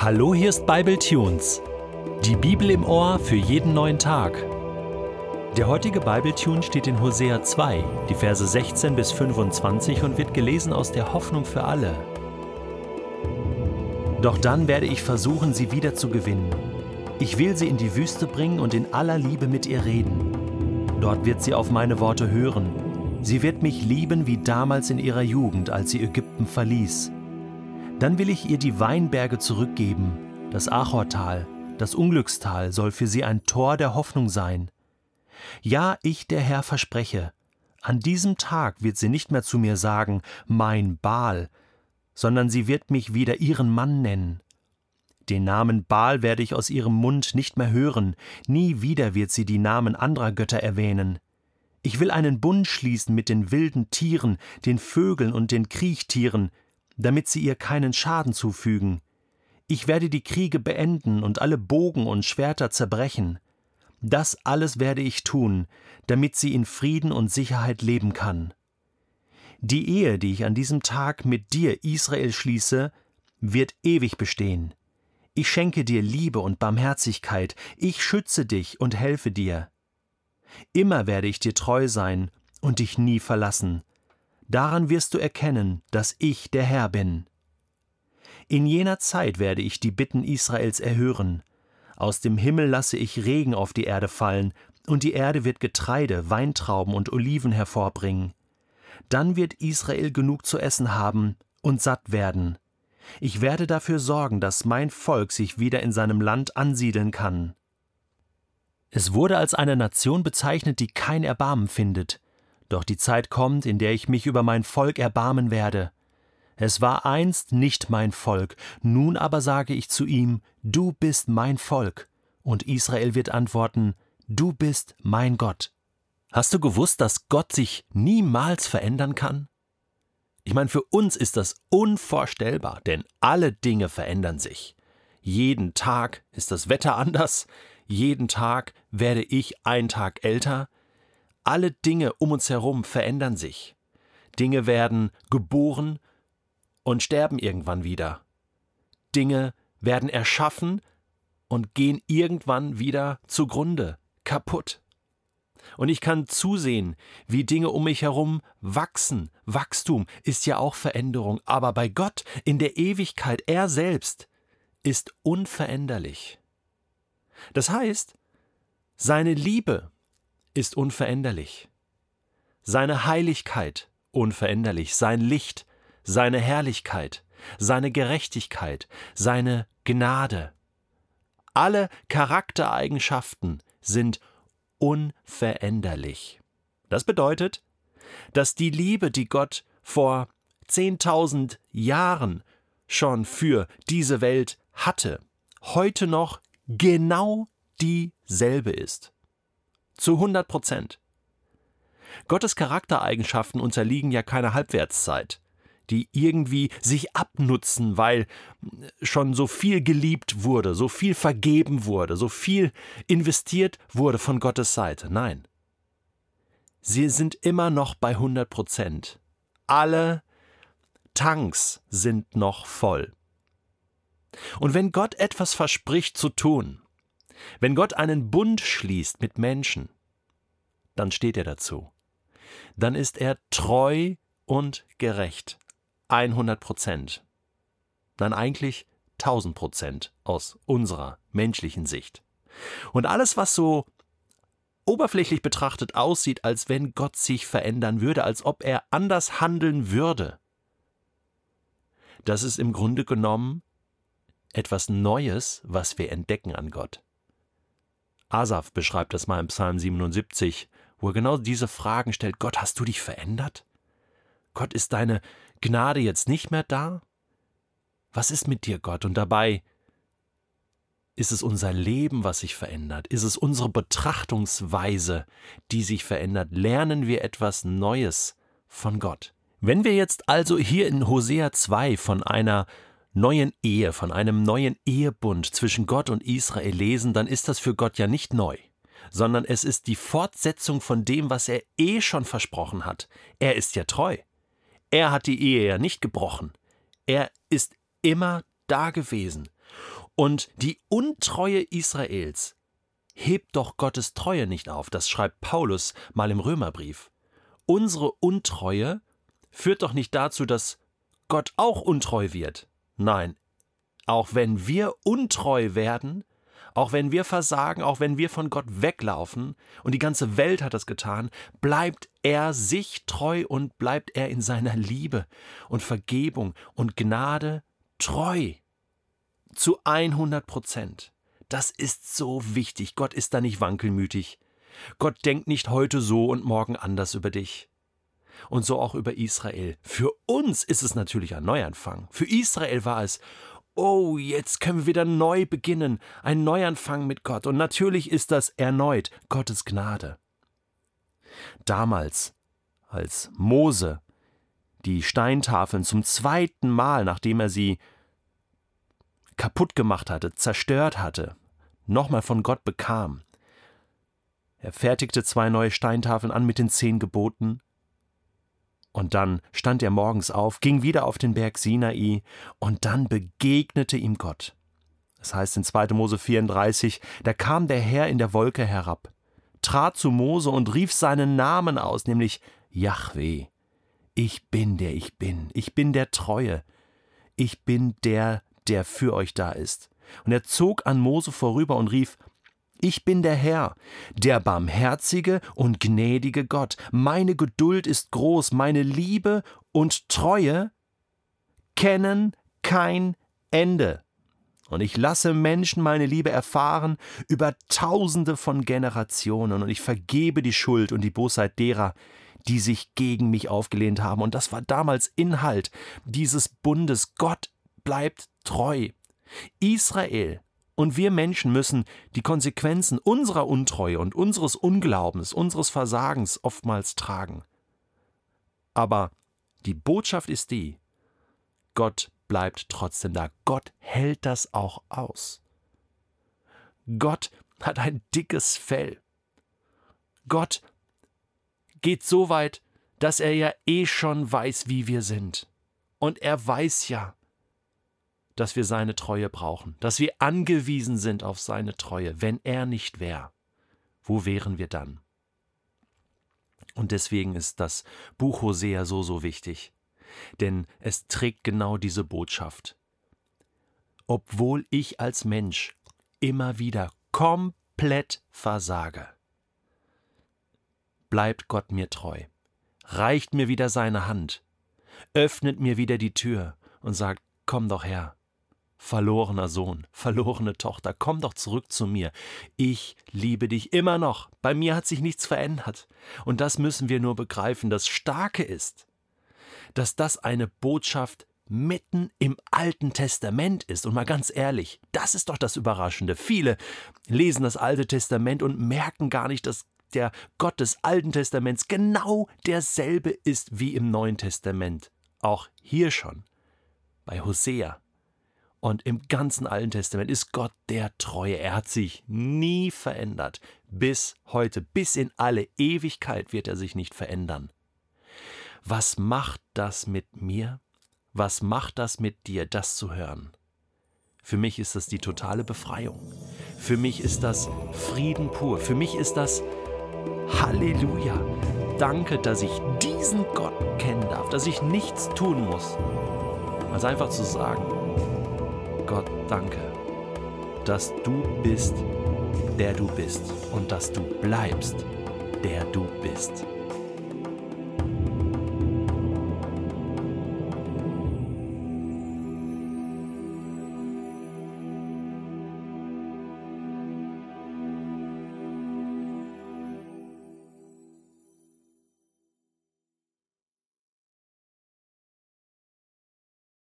Hallo, hier ist Bible Tunes. Die Bibel im Ohr für jeden neuen Tag. Der heutige Bible Tune steht in Hosea 2, die Verse 16 bis 25 und wird gelesen aus der Hoffnung für alle. Doch dann werde ich versuchen, sie wieder zu gewinnen. Ich will sie in die Wüste bringen und in aller Liebe mit ihr reden. Dort wird sie auf meine Worte hören. Sie wird mich lieben wie damals in ihrer Jugend, als sie Ägypten verließ. Dann will ich ihr die Weinberge zurückgeben. Das Achortal, das Unglückstal soll für sie ein Tor der Hoffnung sein. Ja, ich, der Herr, verspreche, an diesem Tag wird sie nicht mehr zu mir sagen, mein Baal, sondern sie wird mich wieder ihren Mann nennen. Den Namen Baal werde ich aus ihrem Mund nicht mehr hören, nie wieder wird sie die Namen anderer Götter erwähnen. Ich will einen Bund schließen mit den wilden Tieren, den Vögeln und den Kriechtieren, damit sie ihr keinen Schaden zufügen. Ich werde die Kriege beenden und alle Bogen und Schwerter zerbrechen. Das alles werde ich tun, damit sie in Frieden und Sicherheit leben kann. Die Ehe, die ich an diesem Tag mit dir, Israel, schließe, wird ewig bestehen. Ich schenke dir Liebe und Barmherzigkeit, ich schütze dich und helfe dir. Immer werde ich dir treu sein und dich nie verlassen. Daran wirst du erkennen, dass ich der Herr bin. In jener Zeit werde ich die Bitten Israels erhören. Aus dem Himmel lasse ich Regen auf die Erde fallen, und die Erde wird Getreide, Weintrauben und Oliven hervorbringen. Dann wird Israel genug zu essen haben und satt werden. Ich werde dafür sorgen, dass mein Volk sich wieder in seinem Land ansiedeln kann. Es wurde als eine Nation bezeichnet, die kein Erbarmen findet. Doch die Zeit kommt, in der ich mich über mein Volk erbarmen werde. Es war einst nicht mein Volk, nun aber sage ich zu ihm, Du bist mein Volk. Und Israel wird antworten, Du bist mein Gott. Hast du gewusst, dass Gott sich niemals verändern kann? Ich meine, für uns ist das unvorstellbar, denn alle Dinge verändern sich. Jeden Tag ist das Wetter anders, jeden Tag werde ich ein Tag älter, alle Dinge um uns herum verändern sich. Dinge werden geboren und sterben irgendwann wieder. Dinge werden erschaffen und gehen irgendwann wieder zugrunde, kaputt. Und ich kann zusehen, wie Dinge um mich herum wachsen. Wachstum ist ja auch Veränderung, aber bei Gott in der Ewigkeit, er selbst, ist unveränderlich. Das heißt, seine Liebe ist unveränderlich. Seine Heiligkeit unveränderlich, sein Licht, seine Herrlichkeit, seine Gerechtigkeit, seine Gnade. Alle Charaktereigenschaften sind unveränderlich. Das bedeutet, dass die Liebe, die Gott vor zehntausend Jahren schon für diese Welt hatte, heute noch genau dieselbe ist. Zu 100 Prozent. Gottes Charaktereigenschaften unterliegen ja keiner Halbwertszeit, die irgendwie sich abnutzen, weil schon so viel geliebt wurde, so viel vergeben wurde, so viel investiert wurde von Gottes Seite. Nein. Sie sind immer noch bei 100 Prozent. Alle Tanks sind noch voll. Und wenn Gott etwas verspricht zu tun, wenn Gott einen Bund schließt mit Menschen, dann steht er dazu. Dann ist er treu und gerecht. 100 Prozent. Nein, eigentlich 1000 Prozent aus unserer menschlichen Sicht. Und alles, was so oberflächlich betrachtet aussieht, als wenn Gott sich verändern würde, als ob er anders handeln würde, das ist im Grunde genommen etwas Neues, was wir entdecken an Gott. Asaf beschreibt das mal im Psalm 77, wo er genau diese Fragen stellt. Gott, hast du dich verändert? Gott, ist deine Gnade jetzt nicht mehr da? Was ist mit dir, Gott? Und dabei ist es unser Leben, was sich verändert? Ist es unsere Betrachtungsweise, die sich verändert? Lernen wir etwas Neues von Gott? Wenn wir jetzt also hier in Hosea 2 von einer neuen Ehe, von einem neuen Ehebund zwischen Gott und Israel lesen, dann ist das für Gott ja nicht neu, sondern es ist die Fortsetzung von dem, was er eh schon versprochen hat. Er ist ja treu. Er hat die Ehe ja nicht gebrochen. Er ist immer da gewesen Und die Untreue Israels hebt doch Gottes Treue nicht auf. Das schreibt Paulus mal im Römerbrief. Unsere Untreue führt doch nicht dazu, dass Gott auch untreu wird. Nein, auch wenn wir untreu werden, auch wenn wir versagen, auch wenn wir von Gott weglaufen, und die ganze Welt hat das getan, bleibt er sich treu und bleibt er in seiner Liebe und Vergebung und Gnade treu. Zu 100 Prozent. Das ist so wichtig. Gott ist da nicht wankelmütig. Gott denkt nicht heute so und morgen anders über dich. Und so auch über Israel. Für uns ist es natürlich ein Neuanfang. Für Israel war es, oh, jetzt können wir wieder neu beginnen, ein Neuanfang mit Gott. Und natürlich ist das erneut Gottes Gnade. Damals, als Mose die Steintafeln zum zweiten Mal, nachdem er sie kaputt gemacht hatte, zerstört hatte, nochmal von Gott bekam. Er fertigte zwei neue Steintafeln an mit den zehn Geboten, und dann stand er morgens auf, ging wieder auf den Berg Sinai, und dann begegnete ihm Gott. Das heißt in 2. Mose 34, da kam der Herr in der Wolke herab, trat zu Mose und rief seinen Namen aus, nämlich Yahweh. Ich bin der ich bin, ich bin der Treue, ich bin der, der für euch da ist. Und er zog an Mose vorüber und rief, ich bin der Herr, der barmherzige und gnädige Gott. Meine Geduld ist groß, meine Liebe und Treue kennen kein Ende. Und ich lasse Menschen meine Liebe erfahren über tausende von Generationen, und ich vergebe die Schuld und die Bosheit derer, die sich gegen mich aufgelehnt haben. Und das war damals Inhalt dieses Bundes. Gott bleibt treu. Israel und wir Menschen müssen die Konsequenzen unserer Untreue und unseres Unglaubens, unseres Versagens oftmals tragen. Aber die Botschaft ist die, Gott bleibt trotzdem da. Gott hält das auch aus. Gott hat ein dickes Fell. Gott geht so weit, dass er ja eh schon weiß, wie wir sind. Und er weiß ja, dass wir seine Treue brauchen, dass wir angewiesen sind auf seine Treue. Wenn er nicht wäre, wo wären wir dann? Und deswegen ist das Buch Hosea so, so wichtig, denn es trägt genau diese Botschaft. Obwohl ich als Mensch immer wieder komplett versage, bleibt Gott mir treu, reicht mir wieder seine Hand, öffnet mir wieder die Tür und sagt, komm doch her, Verlorener Sohn, verlorene Tochter, komm doch zurück zu mir. Ich liebe dich immer noch. Bei mir hat sich nichts verändert. Und das müssen wir nur begreifen. Das Starke ist, dass das eine Botschaft mitten im Alten Testament ist. Und mal ganz ehrlich, das ist doch das Überraschende. Viele lesen das Alte Testament und merken gar nicht, dass der Gott des Alten Testaments genau derselbe ist wie im Neuen Testament. Auch hier schon. Bei Hosea, und im ganzen Alten Testament ist Gott der Treue. Er hat sich nie verändert. Bis heute, bis in alle Ewigkeit wird er sich nicht verändern. Was macht das mit mir? Was macht das mit dir, das zu hören? Für mich ist das die totale Befreiung. Für mich ist das Frieden pur. Für mich ist das Halleluja. Danke, dass ich diesen Gott kennen darf, dass ich nichts tun muss, als einfach zu sagen, Gott, danke, dass du bist, der du bist und dass du bleibst, der du bist.